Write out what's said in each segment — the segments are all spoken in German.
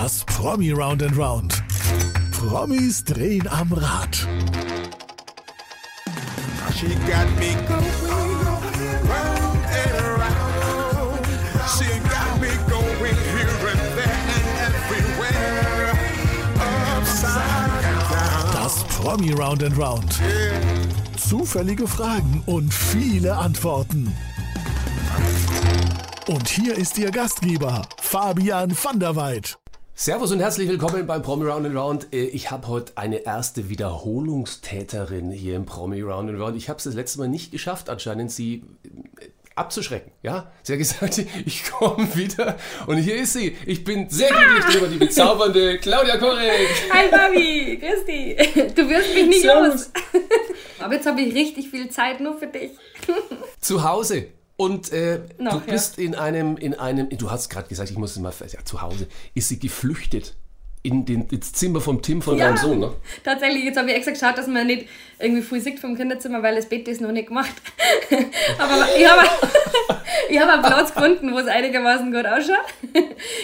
Das Promi Round and Round. Promis drehen am Rad. She got me going round and around. She got me going here and there and everywhere. Upside down. Das Promi Round and Round. Zufällige Fragen und viele Antworten. Und hier ist Ihr Gastgeber, Fabian van der Weid. Servus und herzlich willkommen beim Promi Round and Round. Äh, ich habe heute eine erste Wiederholungstäterin hier im Promi Round and Round. Ich habe es das letzte Mal nicht geschafft, anscheinend sie äh, abzuschrecken. Ja, sie hat gesagt, ich komme wieder und hier ist sie. Ich bin sehr glücklich darüber, die bezaubernde Claudia Korek. Hi Fabi, grüß dich. Du wirst mich nicht Servus. los. Aber jetzt habe ich richtig viel Zeit nur für dich. Zu Hause und äh, Noch, du bist ja. in einem, in einem, du hast gerade gesagt, ich muss mal, ja, zu Hause, ist sie geflüchtet in den, ins Zimmer vom Tim von ja, deinem Sohn, ne? Tatsächlich, jetzt habe ich extra geschaut, dass man nicht irgendwie früh sieht vom Kinderzimmer, weil das Bett ist noch nicht gemacht. aber ich habe ich hab einen Platz gefunden, wo es einigermaßen gut ausschaut.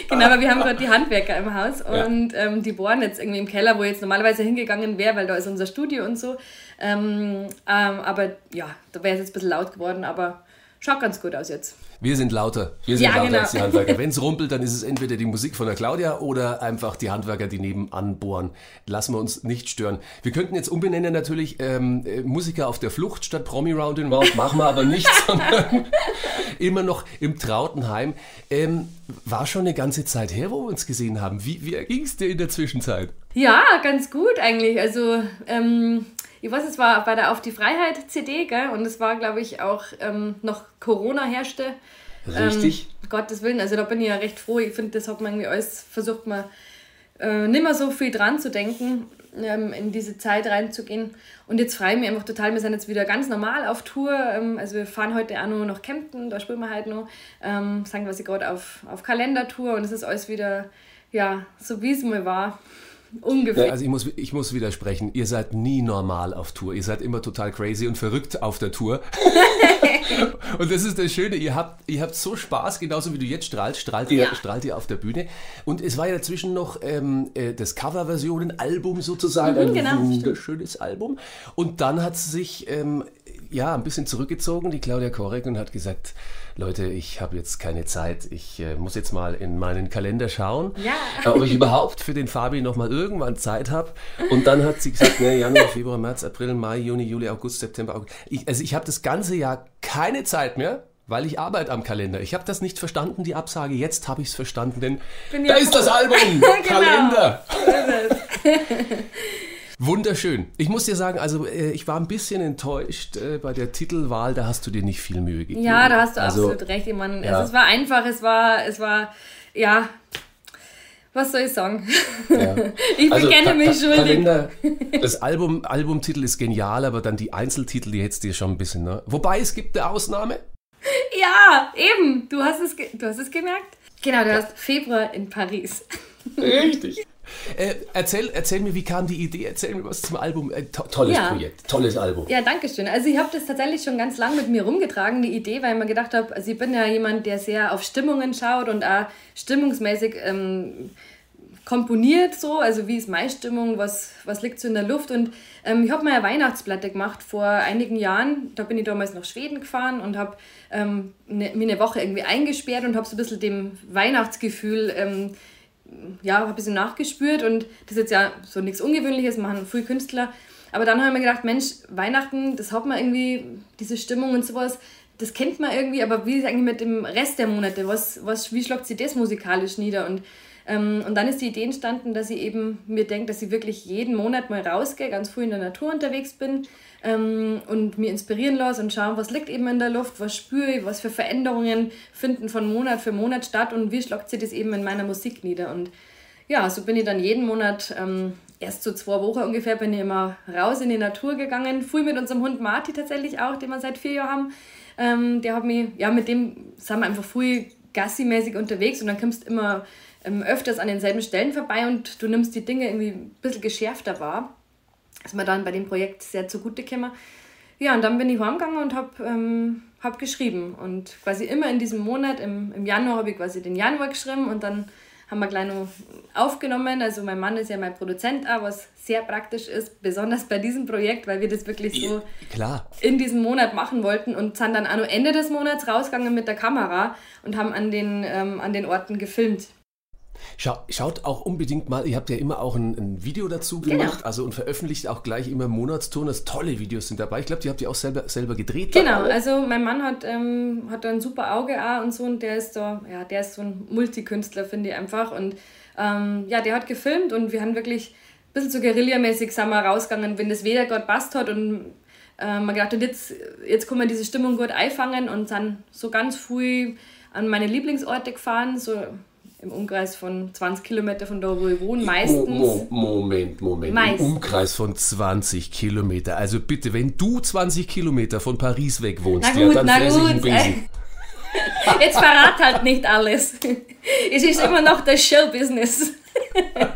genau, aber wir haben gerade die Handwerker im Haus und ja. ähm, die bohren jetzt irgendwie im Keller, wo ich jetzt normalerweise hingegangen wäre, weil da ist unser Studio und so. Ähm, ähm, aber ja, da wäre es jetzt ein bisschen laut geworden, aber Schaut ganz gut aus jetzt. Wir sind lauter. Wir sind ja, lauter genau. als die Handwerker. Wenn es rumpelt, dann ist es entweder die Musik von der Claudia oder einfach die Handwerker, die nebenan bohren. Lassen wir uns nicht stören. Wir könnten jetzt umbenennen natürlich ähm, äh, Musiker auf der Flucht statt Promi Round in Round. Machen wir aber nicht, sondern immer noch im Trautenheim. Ähm, war schon eine ganze Zeit her, wo wir uns gesehen haben. Wie, wie ging es dir in der Zwischenzeit? Ja, ganz gut eigentlich. Also ähm, ich weiß, es war bei der Auf die Freiheit CD, gell? Und es war, glaube ich, auch ähm, noch Corona herrschte. Richtig. Ähm, Gottes Willen, also da bin ich ja recht froh. Ich finde, das hat man irgendwie alles versucht, mal äh, nicht mehr so viel dran zu denken, ähm, in diese Zeit reinzugehen. Und jetzt freue ich mich einfach total. Wir sind jetzt wieder ganz normal auf Tour. Ähm, also wir fahren heute auch nur nach Kempten, da spielen wir halt noch. Ähm, sagen wir sie gerade auf, auf Kalendertour und es ist alles wieder, ja, so wie es mal war. Ungefähr. Ja, also ich muss, ich muss widersprechen. Ihr seid nie normal auf Tour. Ihr seid immer total crazy und verrückt auf der Tour. und das ist das Schöne. Ihr habt, ihr habt so Spaß, genauso wie du jetzt strahlst, strahlt ihr, ja. strahlt ihr auf der Bühne. Und es war ja dazwischen noch ähm, äh, das Coverversionen-Album sozusagen. Mhm, ein genau, wunderschönes stimmt. Album. Und dann hat sie sich ähm, ja ein bisschen zurückgezogen, die Claudia Korek, und hat gesagt, Leute, ich habe jetzt keine Zeit, ich äh, muss jetzt mal in meinen Kalender schauen, ja. ob ich überhaupt für den Fabi nochmal irgendwann Zeit habe. Und dann hat sie gesagt, ne, Januar, Februar, März, April, Mai, Juni, Juli, August, September, August. Ich, also ich habe das ganze Jahr keine Zeit mehr weil ich arbeite am Kalender. Ich habe das nicht verstanden, die Absage. Jetzt habe ich es verstanden, denn Bin da ist das Album. genau. Kalender. Wunderschön. Ich muss dir sagen, also äh, ich war ein bisschen enttäuscht äh, bei der Titelwahl, da hast du dir nicht viel Mühe gegeben. Ja, da hast du also, absolut recht. Ich meine, ja. es, es, war einfach, es war, es war, ja, was soll ich sagen? Ja. ich also, bekenne mich schuldig. Das Album, Albumtitel ist genial, aber dann die Einzeltitel, die hättest du dir schon ein bisschen, ne? Wobei, es gibt eine Ausnahme. Ja, eben. Du hast es, du hast es gemerkt. Genau, du hast Februar in Paris. Richtig. Äh, erzähl, erzähl mir, wie kam die Idee? Erzähl mir was zum Album. Äh, to tolles ja. Projekt, tolles Album. Ja, danke schön. Also ich habe das tatsächlich schon ganz lang mit mir rumgetragen, die Idee, weil ich mir gedacht habe, also ich bin ja jemand, der sehr auf Stimmungen schaut und auch stimmungsmäßig ähm, komponiert so, also wie ist meine Stimmung, was, was liegt so in der Luft und ähm, ich habe mal eine Weihnachtsplatte gemacht vor einigen Jahren, da bin ich damals nach Schweden gefahren und habe ähm, ne, mir eine Woche irgendwie eingesperrt und habe so ein bisschen dem Weihnachtsgefühl ähm, ja, habe ein bisschen nachgespürt und das ist jetzt ja so nichts Ungewöhnliches, machen früh Künstler. Aber dann habe ich mir gedacht, Mensch, Weihnachten, das hat man irgendwie, diese Stimmung und sowas, das kennt man irgendwie, aber wie ist eigentlich mit dem Rest der Monate? Was, was, wie schlagt sie das musikalisch nieder? Und, und dann ist die Idee entstanden, dass ich eben mir denke, dass ich wirklich jeden Monat mal rausgehe, ganz früh in der Natur unterwegs bin ähm, und mir inspirieren lasse und schauen, was liegt eben in der Luft, was spüre ich, was für Veränderungen finden von Monat für Monat statt und wie schlagt sie das eben in meiner Musik nieder. Und ja, so bin ich dann jeden Monat, ähm, erst so zwei Wochen ungefähr, bin ich immer raus in die Natur gegangen. Früh mit unserem Hund Marty tatsächlich auch, den wir seit vier Jahren haben. Ähm, der hat mich, ja, mit dem sind wir einfach früh gassimäßig unterwegs und dann kommst du immer ähm, öfters an denselben Stellen vorbei und du nimmst die Dinge irgendwie ein bisschen geschärfter wahr ist mir dann bei dem Projekt sehr zugute gekommen. Ja, und dann bin ich heimgegangen und habe ähm, hab geschrieben. Und quasi immer in diesem Monat, im, im Januar habe ich quasi den Januar geschrieben und dann haben wir gleich noch aufgenommen. Also mein Mann ist ja mein Produzent auch, was sehr praktisch ist, besonders bei diesem Projekt, weil wir das wirklich so Klar. in diesem Monat machen wollten und sind dann auch noch Ende des Monats rausgegangen mit der Kamera und haben an den, ähm, an den Orten gefilmt. Schau, schaut auch unbedingt mal, ihr habt ja immer auch ein, ein Video dazu Genau. gemacht, also und veröffentlicht auch gleich immer Monatston. Das tolle Videos sind dabei. Ich glaube, die habt ihr auch selber, selber gedreht. Genau, also mein Mann hat, ähm, hat da ein super Auge auch und so und der ist da, ja, der ist so ein Multikünstler, finde ich einfach. Und ähm, ja, der hat gefilmt und wir haben wirklich ein bisschen so guerillamäßig sind wir rausgegangen, wenn das Wetter gerade passt hat und äh, man gedacht hat, jetzt, jetzt kann man diese Stimmung gut einfangen und sind so ganz früh an meine Lieblingsorte gefahren, so im Umkreis von 20 Kilometer von da, wo ich wohne, meistens. Mo, Mo, Moment, Moment. Meist. Im Umkreis von 20 Kilometer. Also bitte, wenn du 20 Kilometer von Paris weg wohnst, Na gut, ja, dann na fress ich einen gut. Besen. Jetzt verrat halt nicht alles. Es ist immer noch das Showbusiness.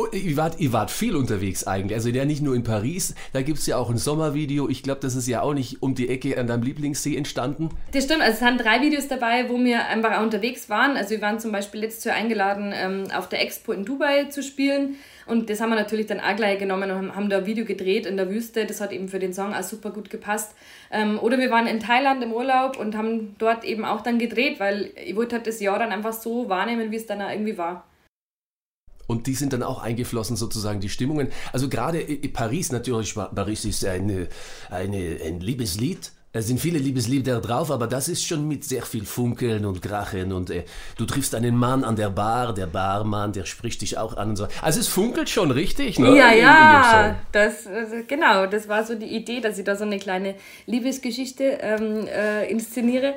Oh, ihr, wart, ihr wart viel unterwegs eigentlich. Also ja nicht nur in Paris, da gibt es ja auch ein Sommervideo. Ich glaube, das ist ja auch nicht um die Ecke an deinem Lieblingssee entstanden. Das stimmt, also es sind drei Videos dabei, wo wir einfach auch unterwegs waren. Also wir waren zum Beispiel letztes Jahr eingeladen, ähm, auf der Expo in Dubai zu spielen. Und das haben wir natürlich dann auch gleich genommen und haben, da ein Video gedreht in der Wüste. Das hat eben für den Song auch super gut gepasst. Ähm, oder wir waren in Thailand im Urlaub und haben dort eben auch dann gedreht, weil ich wollte halt das Jahr dann einfach so wahrnehmen, wie es dann auch irgendwie war. Und die sind dann auch eingeflossen, sozusagen, die Stimmungen. Also gerade Paris, natürlich, Paris ist eine, eine, ein Liebeslied. Es sind viele Liebeslieder drauf, aber das ist schon mit sehr viel Funkeln und Krachen und äh, du triffst einen Mann an der Bar, der Barmann, der spricht dich auch an und so. Also es funkelt schon richtig, ne? Ja, In- ja, das, genau, das war so die Idee, dass ich da so eine kleine Liebesgeschichte ähm, äh, inszeniere,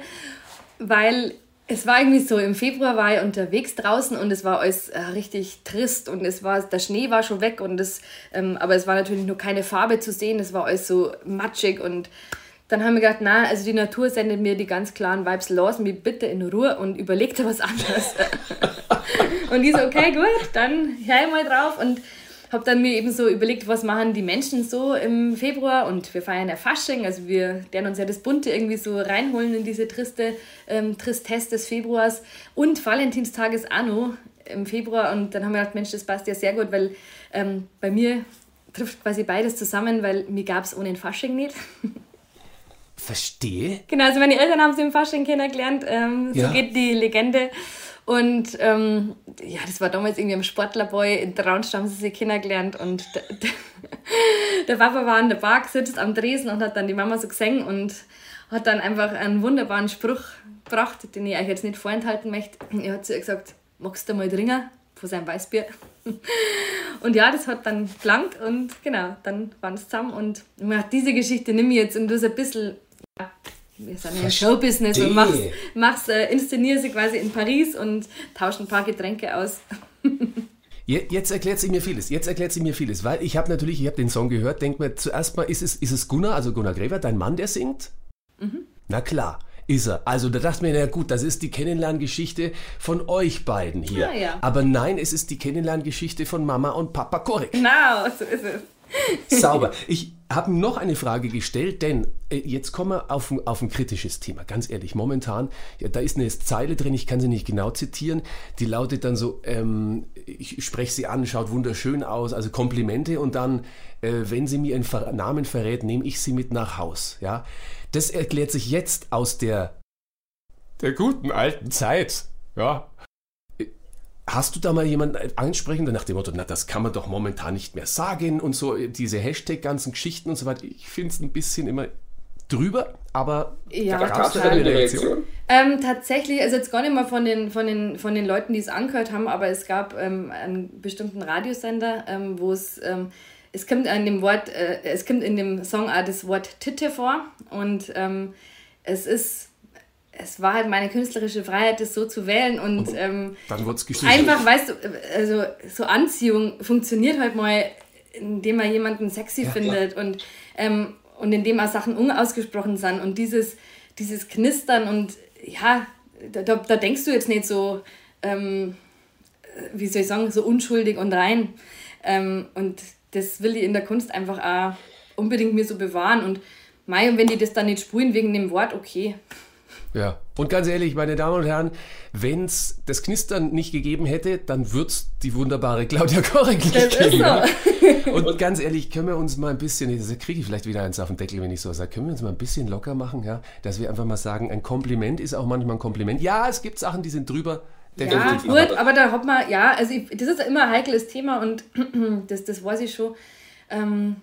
weil es war irgendwie so, im Februar war ich unterwegs draußen und es war alles äh, richtig trist und es war, der Schnee war schon weg und es, ähm, aber es war natürlich nur keine Farbe zu sehen, es war alles so matschig und dann haben wir gedacht, na, also die Natur sendet mir die ganz klaren Vibes, lass mich bitte in Ruhe und überleg dir was anderes. und ich so, okay, gut, dann hör mal drauf und habe dann mir eben so überlegt, was machen die Menschen so im Februar und wir feiern ja Fasching, also wir werden uns ja das Bunte irgendwie so reinholen in diese triste ähm, Tristesse des Februars und Valentinstag ist auch noch im Februar und dann haben wir gedacht, Mensch, das passt ja sehr gut, weil ähm, bei mir trifft quasi beides zusammen, weil mir gab es ohne den Fasching nicht. Verstehe. Genau, also meine Eltern haben sie im Fasching kennengelernt. Ähm, Ja. So geht die Legende. Und ähm, ja, das war damals irgendwie im Sportlerboy. In Traunstein haben sie sich kennengelernt. Und der, der, Papa war an der Bar gesitzt am Dresen und hat dann die Mama so gesehen und hat dann einfach einen wunderbaren Spruch gebracht, den ich euch jetzt nicht vorenthalten möchte. Er hat zu ihr gesagt, magst du mal trinken von seinem Weißbier? Und ja, das hat dann gelangt und genau, dann waren es zusammen. Und mir gedacht, diese Geschichte nehme ich jetzt und das ein bisschen ja, wir sind ja Showbusiness und machst, machst äh, inszeniere sie quasi in Paris und tausche ein paar Getränke aus. Je- Jetzt erklärt sie mir vieles. Jetzt erklärt sie mir vieles, weil ich habe natürlich, ich habe den Song gehört, denk mir zuerst mal, ist es, ist es Gunnar, also Gunnar Gräber, dein Mann, der singt? Mhm. Na klar, ist er. Also da dachte ich mir, na gut, das ist die Kennenlerngeschichte von euch beiden hier. Ja, ja. Aber nein, es ist die Kennenlerngeschichte von Mama und Papa Korek. Genau, so ist es. Sauber. Ich habe noch eine Frage gestellt, denn äh, jetzt kommen wir auf, ein- auf ein kritisches Thema. Ganz ehrlich, momentan, ja, da ist eine Zeile drin, ich kann sie nicht genau zitieren, die lautet dann so, ähm, ich spreche sie an, schaut wunderschön aus, also Komplimente und dann, äh, wenn sie mir einen Ver Namen verrät, nehme ich sie mit nach Haus. Ja? Das erklärt sich jetzt aus der, der guten alten Zeit. Ja, Hast du da mal jemanden ansprechen, nach dem Motto, na, das kann man doch momentan nicht mehr sagen und so, diese Hashtag-ganzen Geschichten und so weiter. Ich finde es ein bisschen immer drüber, aber Ja, gab's da total. eine Reaktion? Ähm, tatsächlich, also jetzt gar nicht mal von den, von den, von den Leuten, die es angehört haben, aber es gab ähm, einen bestimmten Radiosender, ähm, wo es, ähm, es kommt in dem Wort, äh, es kommt in dem Song auch das Wort Titte vor und ähm, es ist, es war halt meine künstlerische Freiheit, das so zu wählen und ähm, Dann wird's gestrichen. Einfach, weißt du, also so Anziehung funktioniert halt mal, indem man jemanden sexy findet und, ähm, und indem auch Sachen unausgesprochen sind und dieses, dieses Knistern und ja, da, da, denkst du jetzt nicht so, ähm, wie soll ich sagen, so unschuldig und rein. Ähm, und das will ich in der Kunst einfach auch unbedingt mir so bewahren und und wenn die das dann nicht spulen wegen dem Wort, okay. Ja, und ganz ehrlich, meine Damen und Herren, wenn es das Knistern nicht gegeben hätte, dann würde es die wunderbare Claudia Korek nicht Das geben. ja. Und ganz ehrlich, können wir uns mal ein bisschen, das kriege ich vielleicht wieder eins auf den Deckel, wenn ich so sage, können wir uns mal ein bisschen locker machen, ja? dass wir einfach mal sagen, ein Kompliment ist auch manchmal ein Kompliment. Ja, es gibt Sachen, die sind drüber. Ja, definitiv, gut, aber da hat man, ja, also ich, das ist ja immer ein heikles Thema und das, das weiß ich schon. Ähm,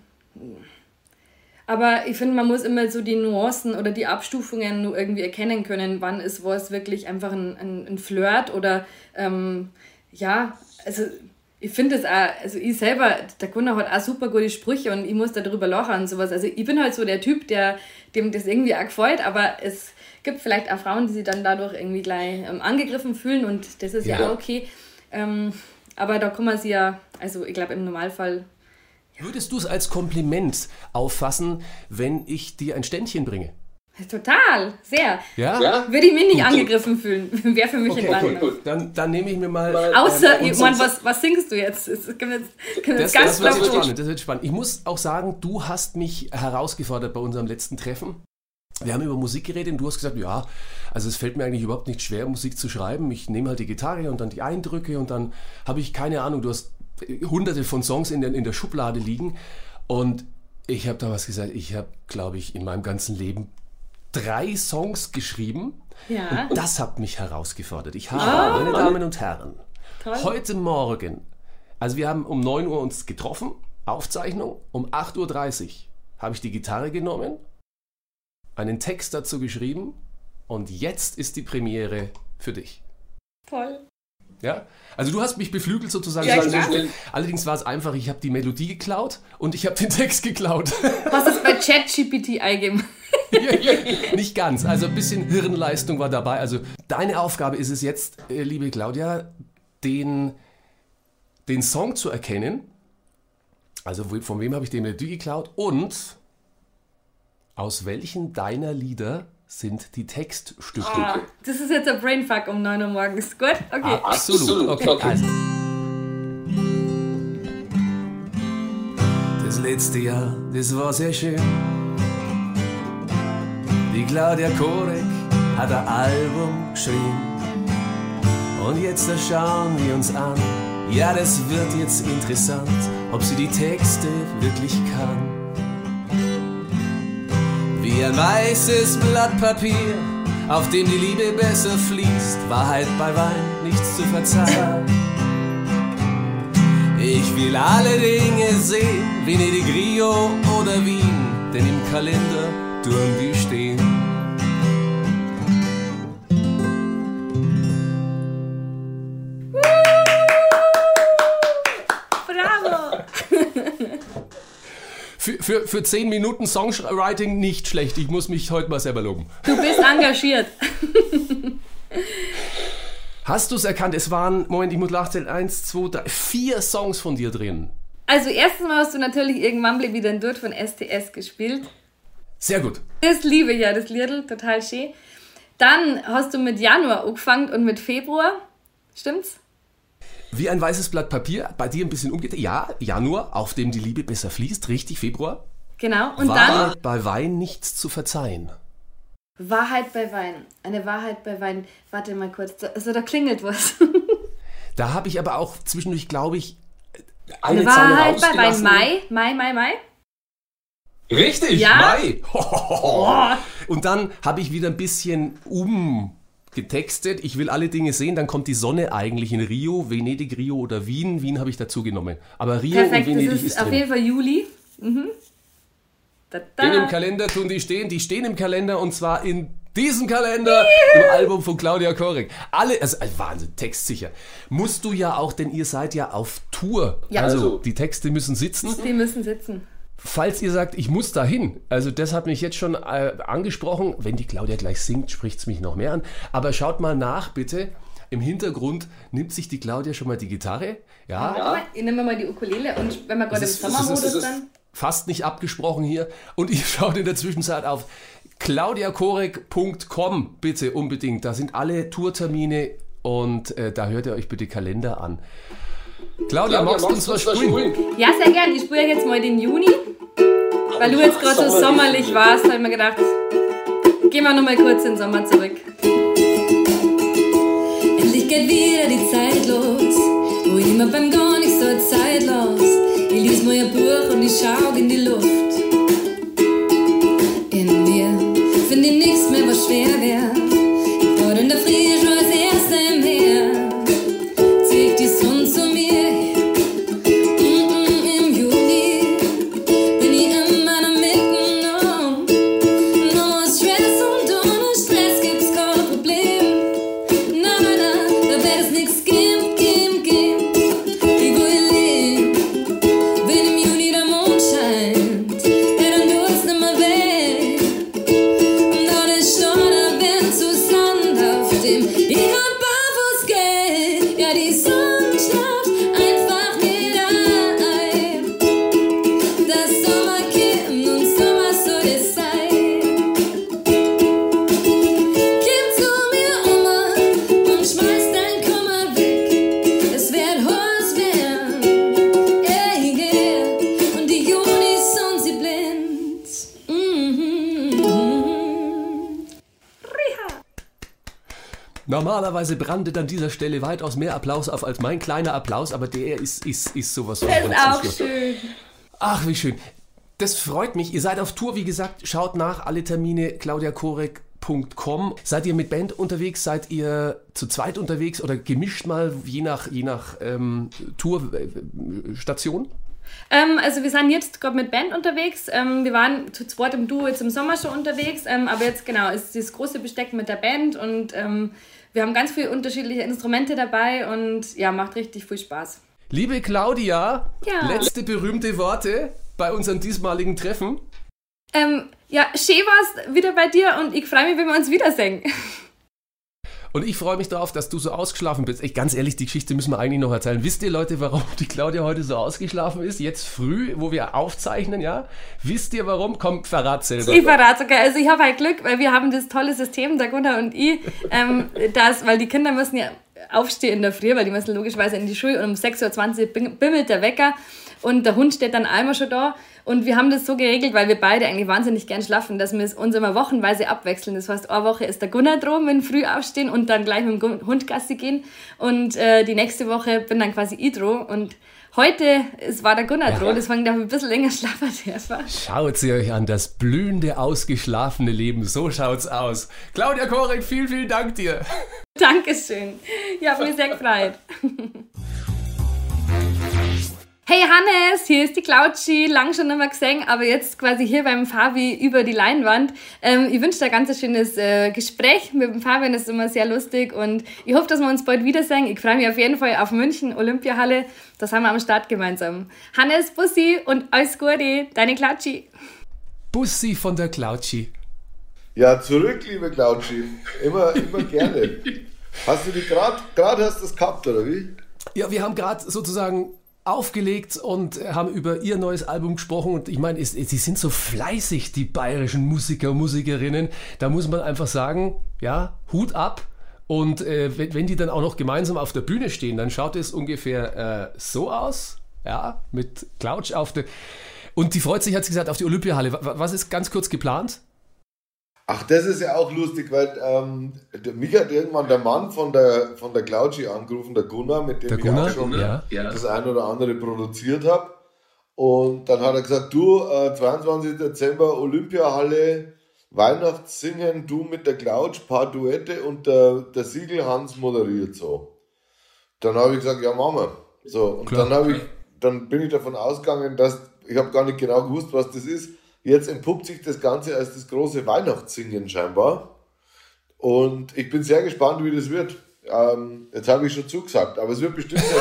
aber ich finde, man muss immer so die Nuancen oder die Abstufungen nur irgendwie erkennen können, wann ist was wirklich einfach ein, ein, ein Flirt oder ähm, ja, also ich finde es auch, also ich selber, der Gunnar hat auch super gute Sprüche und ich muss darüber lachen und sowas. Also ich bin halt so der Typ, der dem das irgendwie auch gefällt, aber es gibt vielleicht auch Frauen, die sich dann dadurch irgendwie gleich ähm, angegriffen fühlen und das ist ja, Ja. auch okay. Ähm, aber da kann man sie ja, also ich glaube im Normalfall, Würdest du es als Kompliment auffassen, wenn ich dir ein Ständchen bringe? total, sehr. Ja? Ja? Würde ich mich nicht Gut, angegriffen fühlen. Wäre für mich in Okay, Ordnung. gut, gut. Dann, dann nehme ich mir mal. Außer, ähm, ich und mein, sonst- was, was singst du jetzt? Das können wir jetzt, können Das, ganz das wird spannend, das wird spannend. Ich muss auch sagen, du hast mich herausgefordert bei unserem letzten Treffen. Wir haben über Musik geredet und du hast gesagt, ja, also es fällt mir eigentlich überhaupt nicht schwer, Musik zu schreiben. Ich nehme halt die Gitarre und dann die Eindrücke und dann habe ich keine Ahnung, du hast äh, hunderte von Songs in der, in der Schublade liegen und ich habe damals gesagt, ich habe, glaube ich, in meinem ganzen Leben drei Songs geschrieben. Ja. Und das hat mich herausgefordert. Ich habe, meine Damen und Herren, Toll. heute Morgen, also wir haben um 9 Uhr uns getroffen, Aufzeichnung, um 8.30 Uhr habe ich die Gitarre genommen, einen Text dazu geschrieben und jetzt ist die Premiere für dich. Toll. Ja? Also du hast mich beflügelt sozusagen. Ja, Allerdings war es einfach, ich habe die Melodie geklaut und ich habe den Text geklaut. Was ist bei ChatGPT eingeben? Nicht ganz. Also ein bisschen Hirnleistung war dabei. Also deine Aufgabe ist es jetzt, äh, liebe Claudia, den, den Song zu erkennen. Also von wem habe ich die Melodie geklaut und aus welchen deiner Lieder sind die Textstücke? Ah, das ist jetzt ein Brainfuck um 9 Uhr morgens. Gut? Okay. Absolut. Absolut, Okay, okay. also. Das letzte Jahr, das war sehr schön. Die Claudia Korek hat ein Album geschrieben. Und jetzt da schauen wir uns an. Ja, das wird jetzt interessant, ob sie die Texte wirklich kann. Wie ein weißes Blatt Papier, auf dem die Liebe besser fließt, Wahrheit bei Wein, nichts zu verzeihen. Ich will alle Dinge sehen, Venedig, Rio oder Wien, denn im Kalender tun die stehen. Für, für, für 10 Minuten Songwriting nicht schlecht. Ich muss mich heute mal selber loben. Du bist engagiert. Hast du es erkannt? Es waren, Moment, ich muss nachzählen, eins, zwei, drei, vier Songs von dir drin. Also erstens mal hast du natürlich irgendwann wieder ein Duett von STS gespielt. Sehr gut. Das liebe ich ja, das Liedl, total schön. Dann hast du mit Januar angefangen und mit Februar. Stimmt's? Wie ein weißes Blatt Papier, bei dir ein bisschen umgedreht. Ja, Januar, auf dem die Liebe besser fließt, richtig, Februar. Genau. Und War dann bei Wein nichts zu verzeihen. Wahrheit bei Wein. Eine Wahrheit bei Wein. Warte mal kurz. da- Also da klingelt was. Da habe ich aber auch zwischendurch, glaube ich, Eine Eine Wahrheit bei Wein. Mai, Mai, Mai, Mai. Richtig. Ja? Mai. Und dann habe ich wieder ein bisschen umgetextet. Ich will alle Dinge sehen. Dann kommt die Sonne eigentlich in Rio, Venedig, Rio oder Wien. Wien habe ich dazu genommen. Aber Rio Perfekt, und das Venedig ist, ist, auf drin. jeden Fall Juli. Mhm. Da, im da. Kalender tun die stehen. Die stehen im Kalender und zwar in diesem Kalender im Album von Claudia Korek. Alle, also also Wahnsinn, textsicher. Musst du ja auch, denn ihr seid ja auf Tour. Ja. Also Also. die Texte müssen sitzen. Die müssen sitzen. Falls ihr sagt, ich muss da hin, also das hat mich jetzt schon äh, angesprochen, wenn die Claudia gleich singt, spricht es mich noch mehr an. Aber schaut mal nach, bitte. Im Hintergrund nimmt sich die Claudia schon mal die Gitarre. Ja, Warte mal, Ich nehme mal die Ukulele und wenn wir gerade im Das ist- ist- Sommermodus dann. fast nicht abgesprochen hier. Und ihr schaut in der Zwischenzeit auf claudiakorek.com bitte unbedingt. Da sind alle Tourtermine und äh, da hört ihr euch bitte Kalender an. Claudia, Claudia, magst du uns was spielen? Ja, sehr gern. Ich spüre jetzt mal den Juni. Weil du jetzt gerade so sommerlich warst, habe ich mir gedacht, Gehen wir nochmal kurz in den Sommer zurück. Endlich geht wieder die Zeit los, wo ich immer beim gar nicht so zeitlos. Ich lies mir ein Buch und ich schau in die Luft. Normalerweise brandet an dieser Stelle weitaus mehr Applaus auf als mein kleiner Applaus, aber der ist, ist, ist sowas von Das ist auch schön. Ach, wie schön. Das freut mich. Ihr seid auf Tour, wie gesagt. Schaut nach alle Termine claudiakorek.com. Seid ihr mit Band unterwegs? Seid ihr zu zweit unterwegs oder gemischt mal, je nach, je nach ähm, Tourstation? Ähm, also wir sind jetzt gerade mit Band unterwegs. Ähm, wir waren zu zweit im Duo jetzt im Sommer schon unterwegs, ähm, aber jetzt genau ist das große Besteck mit der Band und ähm, wir haben ganz viele unterschiedliche Instrumente dabei und ja, macht richtig viel Spaß. Liebe Claudia, Ja. letzte berühmte Worte bei unserem diesmaligen Treffen. Ähm, ja, schön war's wieder bei dir und ich freue mich, wenn wir uns wiedersehen. Und ich freue mich darauf, dass du so ausgeschlafen bist. Ey, ganz ehrlich, die Geschichte müssen wir eigentlich noch erzählen. Wisst ihr, Leute, warum die Claudia heute so ausgeschlafen ist? Jetzt früh, wo wir aufzeichnen, ja? Wisst ihr warum? Komm, verrat selber. Ich verrate sogar, also ich habe halt Glück, weil wir haben das tolle System, der Gunnar und ich, ähm, das, weil die Kinder müssen ja aufstehen in der Früh, weil die müssen logischerweise in die Schule und um 6.20 Uhr bim- bimmelt der Wecker und der Hund steht dann einmal schon da und wir haben das so geregelt, weil wir beide eigentlich wahnsinnig gern schlafen, dass wir es uns immer wochenweise abwechseln. Das heißt, eine Woche ist der Gunnar drum, wenn früh aufstehen und dann gleich mit dem Hund Gassi gehen und äh, die nächste Woche bin dann quasi dran und heute es war der Gunnar dran, deswegen darf ich ein bisschen länger schlafen dürfen. Schaut sie euch an, das blühende, ausgeschlafene Leben. So schaut's aus. Claudia Korek, vielen, vielen Dank dir. Dankeschön. Ich habe mich sehr gefreut. Hey Hannes, hier ist die Clouchy, lang schon nicht mehr gesehen, aber jetzt quasi hier beim Fabi über die Leinwand. Ähm, ich wünsche dir ein ganz schönes äh, Gespräch mit dem Fabian, das ist immer sehr lustig und ich hoffe, dass wir uns bald wiedersehen. Ich freue mich auf jeden Fall auf München, Olympiahalle, da sind wir am Start gemeinsam. Hannes, Bussi und alles Gute, deine Clouchy. Bussi von der Claudschi. Ja, zurück, liebe Clouchy. Immer, immer gerne. Hast du die gerade, gerade hast du das gehabt, oder wie? Ja, wir haben gerade sozusagen aufgelegt und haben über ihr neues Album gesprochen und ich meine, sie sind so fleißig, die bayerischen Musiker Musikerinnen. Da muss man einfach sagen, ja, Hut ab. Und äh, wenn, wenn die dann auch noch gemeinsam auf der Bühne stehen, dann schaut es ungefähr äh, so aus, ja, mit Cloutsch auf der... Und die freut sich, hat sie gesagt, auf die Olympiahalle. Wa- Was ist ganz kurz geplant? Ach, das ist ja auch lustig, weil ähm, der, mich hat irgendwann der Mann von der, von der Clouchy angerufen, der Gunnar, mit dem Der ich Gunnar, auch schon ja. das ein oder andere produziert habe. Und dann hat er gesagt, du, äh, 22. Dezember Olympiahalle, Weihnachtssingen, du mit der Clouch, paar Duette und der, der Siegel Hans moderiert so. Dann habe ich gesagt, ja, machen wir. So, und Klar. dann habe ich, dann bin ich davon ausgegangen, dass, ich habe gar nicht genau gewusst, was das ist. Jetzt entpuppt sich das Ganze als das große Weihnachtssingen scheinbar. Und ich bin sehr gespannt, wie das wird. Ähm, jetzt habe ich schon zugesagt, aber es wird bestimmt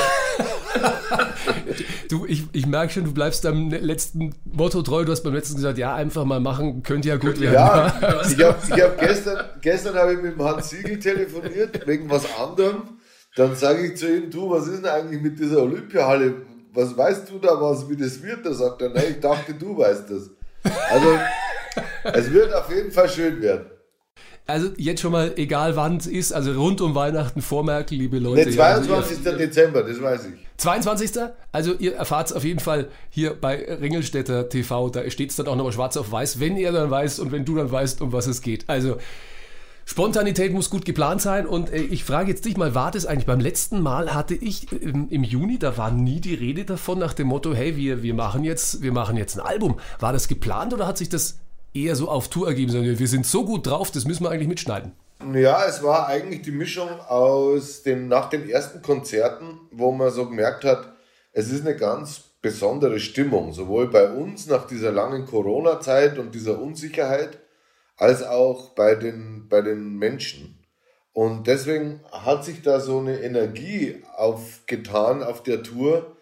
Du, ich, ich merke schon, du bleibst deinem letzten Motto treu. Du hast beim letzten gesagt, ja, einfach mal machen, könnte ja gut werden. Ja, ich habe ich hab gestern, gestern habe ich mit dem Hans Siegel telefoniert, wegen was anderem. Dann sage ich zu ihm, du, was ist denn eigentlich mit dieser Olympiahalle? Was weißt du da, was, wie das wird? Da sagt er, nein, ich dachte, du weißt das. Also, es wird auf jeden Fall schön werden. Also jetzt schon mal, egal wann es ist, also rund um Weihnachten, Vormerkel, liebe Leute. Der ja, also 22. Dezember, das weiß ich. 22. Also ihr erfahrt es auf jeden Fall hier bei Ringelstädter TV, da steht es dann auch nochmal schwarz auf weiß, wenn ihr dann weißt und wenn du dann weißt, um was es geht. Also Spontanität muss gut geplant sein und äh, ich frage jetzt dich mal, war das eigentlich beim letzten Mal hatte ich ähm, im Juni, da war nie die Rede davon nach dem Motto, hey, wir, wir machen jetzt, wir machen jetzt ein Album. War das geplant oder hat sich das eher so auf Tour ergeben, sondern wir sind so gut drauf, das müssen wir eigentlich mitschneiden. Ja, es war eigentlich die Mischung aus den, nach den ersten Konzerten, wo man so gemerkt hat, es ist eine ganz besondere Stimmung, sowohl bei uns nach dieser langen Corona-Zeit und dieser Unsicherheit, als auch bei den, bei den Menschen. Und deswegen hat sich da so eine Energie aufgetan auf der Tour,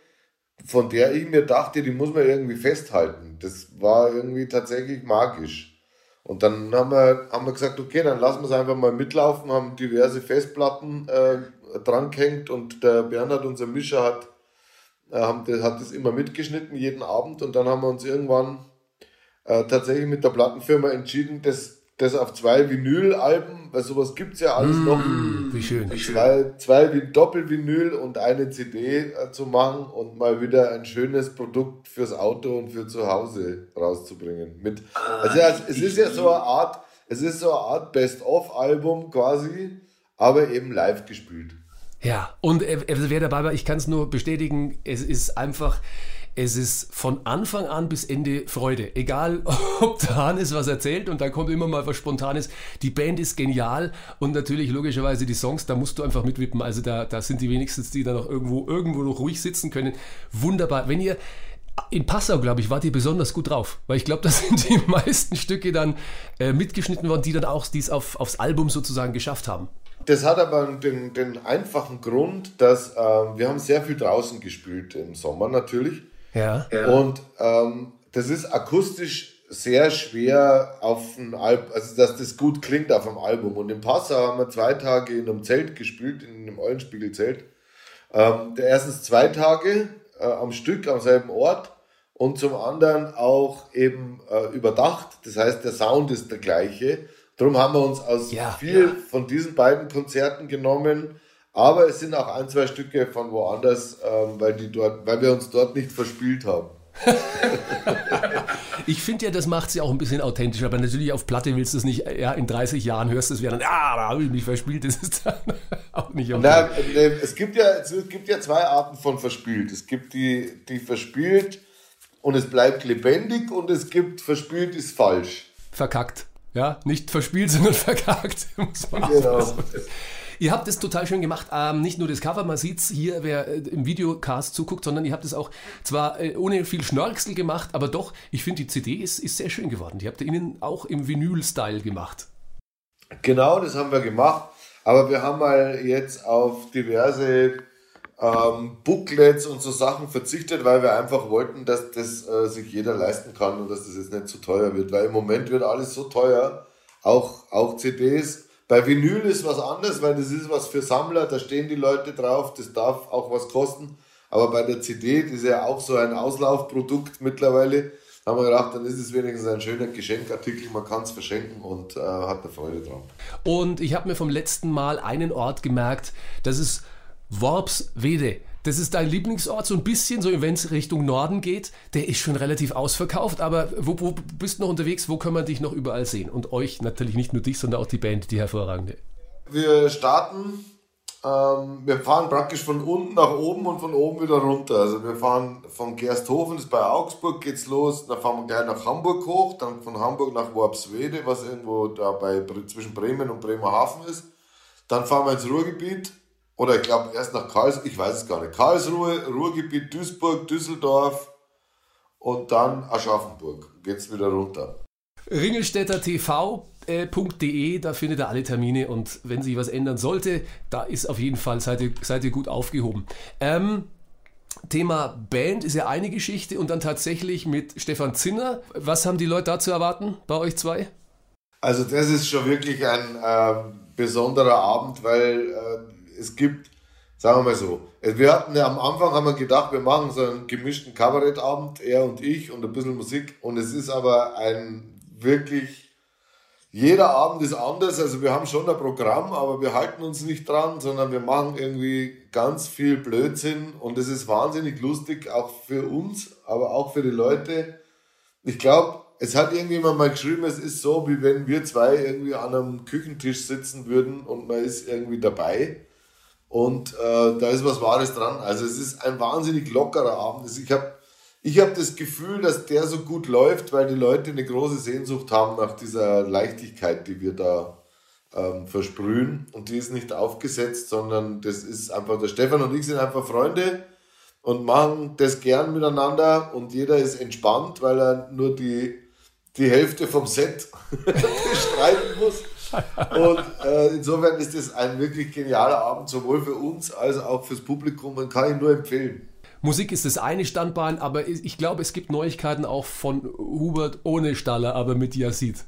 von der ich mir dachte, die muss man irgendwie festhalten. Das war irgendwie tatsächlich magisch. Und dann haben wir, haben wir gesagt, okay, dann lassen wir es einfach mal mitlaufen, haben diverse Festplatten äh, dran gehängt und der Bernhard, unser Mischer, hat, äh, hat das immer mitgeschnitten, jeden Abend. Und dann haben wir uns irgendwann äh, tatsächlich mit der Plattenfirma entschieden, das das auf zwei Vinylalben, weil sowas gibt's ja alles noch. Wie schön. Zwei, zwei Vin- Doppelvinyl und eine CD äh, zu machen und mal wieder ein schönes Produkt fürs Auto und für zu Hause rauszubringen. Mit, also ja, es ist ja so eine Art, es ist so eine Art Best-of-Album quasi, aber eben live gespielt. Ja, und äh, also wer dabei war, ich kann es nur bestätigen, es ist einfach, es ist von Anfang an bis Ende Freude. Egal, ob der Hannes was erzählt und dann kommt immer mal was Spontanes. Die Band ist genial und natürlich logischerweise die Songs, da musst du einfach mitwippen. Also da, da sind die wenigstens, die da noch irgendwo, irgendwo noch ruhig sitzen können. Wunderbar. Wenn ihr in Passau, glaube ich, wart ihr besonders gut drauf, weil ich glaube, da sind die meisten Stücke dann äh, mitgeschnitten worden, die dann auch dies auf, aufs Album sozusagen geschafft haben. Das hat aber den, den einfachen Grund, dass ähm, wir haben sehr viel draußen gespielt im Sommer natürlich. Ja. Und ähm, das ist akustisch sehr schwer auf ein Album, also dass das gut klingt auf einem Album. Und in Passau haben wir zwei Tage in einem Zelt gespielt, in einem Eulenspiegelzelt. Ähm, der erstens zwei Tage äh, am Stück am selben Ort und zum anderen auch eben äh, überdacht. Das heißt, der Sound ist der gleiche. Darum haben wir uns aus Ja. viel von diesen beiden Konzerten genommen. Aber es sind auch ein, zwei Stücke von woanders, ähm, weil, die dort, weil wir uns dort nicht verspielt haben. Ich finde ja, das macht es ja auch ein bisschen authentisch, aber natürlich auf Platte willst du es nicht, ja, in 30 Jahren hörst du es wieder dann, ah, da habe ich mich verspielt, das ist dann auch nicht okay. Na, äh, es, gibt ja, es gibt ja zwei Arten von verspielt. Es gibt die, die verspielt und es bleibt lebendig und es gibt verspielt ist falsch. Verkackt. Ja, nicht verspielt, sondern verkackt. Muss man Genau. aufpassen. Ihr habt es total schön gemacht. Ähm, nicht nur das Cover, man sieht es hier, wer äh, im Videocast zuguckt, sondern ihr habt es auch zwar äh, ohne viel Schnörkel gemacht, aber doch, ich finde, die CD ist, ist sehr schön geworden. Die habt ihr innen auch im Vinyl-Style gemacht. Genau, das haben wir gemacht. Aber wir haben mal jetzt auf diverse ähm, Booklets und so Sachen verzichtet, weil wir einfach wollten, dass das äh, sich jeder leisten kann und dass das jetzt nicht zu teuer wird. Weil im Moment wird alles so teuer, auch, auch CDs. Bei Vinyl ist was anderes, weil das ist was für Sammler, da stehen die Leute drauf, das darf auch was kosten. Aber bei der CD, das ist ja auch so ein Auslaufprodukt mittlerweile, haben wir gedacht, dann ist es wenigstens ein schöner Geschenkartikel, man kann es verschenken und äh, hat da Freude dran. Und ich habe mir vom letzten Mal einen Ort gemerkt, das ist Worpswede. Das ist dein Lieblingsort, so ein bisschen, so wenn es Richtung Norden geht. Der ist schon relativ ausverkauft, aber wo, wo bist du noch unterwegs? Wo können wir dich noch überall sehen? Und euch, natürlich nicht nur dich, sondern auch die Band, die hervorragende. Wir starten, ähm, wir fahren praktisch von unten nach oben und von oben wieder runter. Also wir fahren von Gersthofen, das ist bei Augsburg, geht's los, dann fahren wir gleich nach Hamburg hoch, dann von Hamburg nach Worpswede, was irgendwo da bei, zwischen Bremen und Bremerhaven ist. Dann fahren wir ins Ruhrgebiet, oder ich glaube erst nach Karlsruhe, ich weiß es gar nicht, Karlsruhe, Ruhrgebiet, Duisburg, Düsseldorf und dann Aschaffenburg. Geht's wieder runter. Ringelstädter TV.de, da findet ihr alle Termine und wenn sich was ändern sollte, da ist auf jeden Fall, seid ihr, seid ihr gut aufgehoben. Ähm, Thema Band ist ja eine Geschichte und dann tatsächlich mit Stefan Zinner. Was haben die Leute da zu erwarten bei euch zwei? Also das ist schon wirklich ein ähm, besonderer Abend, weil äh, es gibt, sagen wir mal so, wir hatten ja am Anfang haben wir gedacht, wir machen so einen gemischten Kabarettabend, er und ich und ein bisschen Musik und es ist aber ein wirklich jeder Abend ist anders. Also wir haben schon ein Programm, aber wir halten uns nicht dran, sondern wir machen irgendwie ganz viel Blödsinn und es ist wahnsinnig lustig, auch für uns, aber auch für die Leute. Ich glaube, es hat irgendjemand mal geschrieben, es ist so, wie wenn wir zwei irgendwie an einem Küchentisch sitzen würden und man ist irgendwie dabei. Und äh, da ist was Wahres dran. Also es ist ein wahnsinnig lockerer Abend. Ich habe ich hab das Gefühl, dass der so gut läuft, weil die Leute eine große Sehnsucht haben nach dieser Leichtigkeit, die wir da ähm, versprühen. Und die ist nicht aufgesetzt, sondern das ist einfach, der Stefan und ich sind einfach Freunde und machen das gern miteinander und jeder ist entspannt, weil er nur die, die Hälfte vom Set bestreiten muss. Und äh, insofern ist das ein wirklich genialer Abend, sowohl für uns als auch fürs Publikum und kann ich nur empfehlen. Musik ist das eine Standbein, aber ich glaube, es gibt Neuigkeiten auch von Hubert ohne Staller, aber mit Yazid.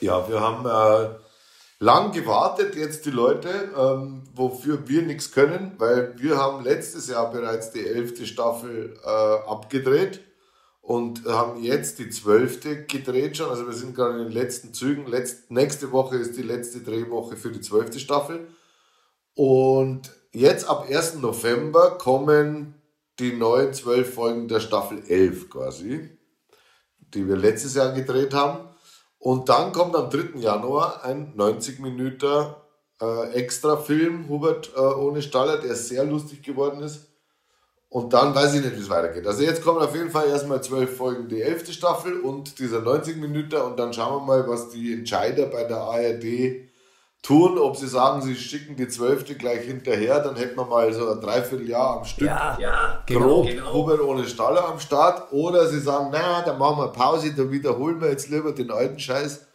Ja, wir haben äh, lang gewartet, jetzt die Leute, ähm, wofür wir nichts können, weil wir haben letztes Jahr bereits die elfte Staffel äh, abgedreht und haben jetzt die zwölfte gedreht schon. Also wir sind gerade in den letzten Zügen. Letzt, nächste Woche ist die letzte Drehwoche für die zwölfte Staffel. Und jetzt ab 1. November kommen die neuen zwölf Folgen der Staffel 11 quasi, die wir letztes Jahr gedreht haben. Und dann kommt am 3. Januar ein 90 Minuten äh, Extra-Film, Hubert äh, ohne Staller, der sehr lustig geworden ist. Und dann weiß ich nicht, wie es weitergeht. Also jetzt kommen auf jeden Fall erstmal zwölf Folgen die elfte Staffel und dieser 90 Minuten und dann schauen wir mal, was die Entscheider bei der ARD tun. Ob sie sagen, sie schicken die zwölfte gleich hinterher, dann hätten wir mal so ein Dreivierteljahr am Stück. Ja, ja, Grob genau. Hubert ohne Staller am Start. Oder sie sagen, na, dann machen wir Pause, dann wiederholen wir jetzt lieber den alten Scheiß.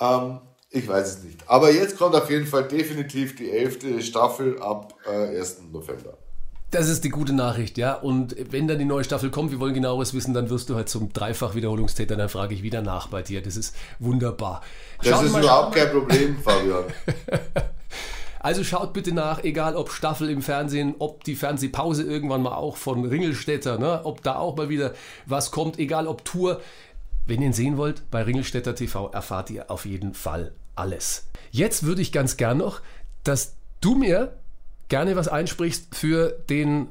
Ähm, ich weiß es nicht. Aber jetzt kommt auf jeden Fall definitiv die elfte Staffel ab äh, 1. November. Das ist die gute Nachricht, ja. Und wenn dann die neue Staffel kommt, wir wollen genaueres wissen, dann wirst du halt zum Dreifach-Wiederholungstäter, dann frage ich wieder nach bei dir. Das ist wunderbar. Das Schaut ist mal, überhaupt kein Problem, Fabian. Also schaut bitte nach, egal ob Staffel im Fernsehen, ob die Fernsehpause irgendwann mal auch von Ringelstädter, ne, ob da auch mal wieder was kommt, egal ob Tour. Wenn ihr ihn sehen wollt, bei Ringelstädter TV erfahrt ihr auf jeden Fall alles. Jetzt würde ich ganz gern noch, dass du mir gerne was einsprichst für den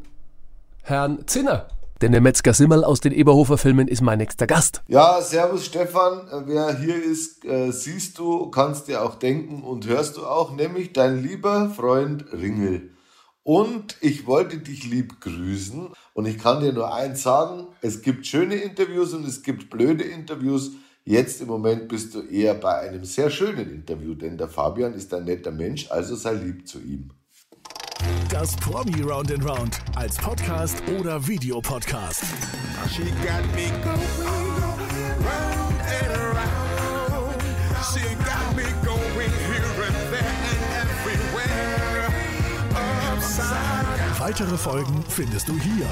Herrn Zinner. Denn der Metzger Simmel aus den Eberhofer Filmen ist mein nächster Gast. Ja, servus Stefan. Wer hier ist, äh, siehst du, kannst dir auch denken und hörst du auch, nämlich dein lieber Freund Ringel. Und ich wollte dich lieb grüßen. Und ich kann dir nur eins sagen, es gibt schöne Interviews und es gibt blöde Interviews. Jetzt im Moment bist du eher bei einem sehr schönen Interview, denn der Fabian ist ein netter Mensch, also sei lieb zu ihm. Das Promi Round and Round als Podcast oder Videopodcast. She got me going round and around. She got me going here and there and everywhere. Upside Weitere Folgen findest du hier.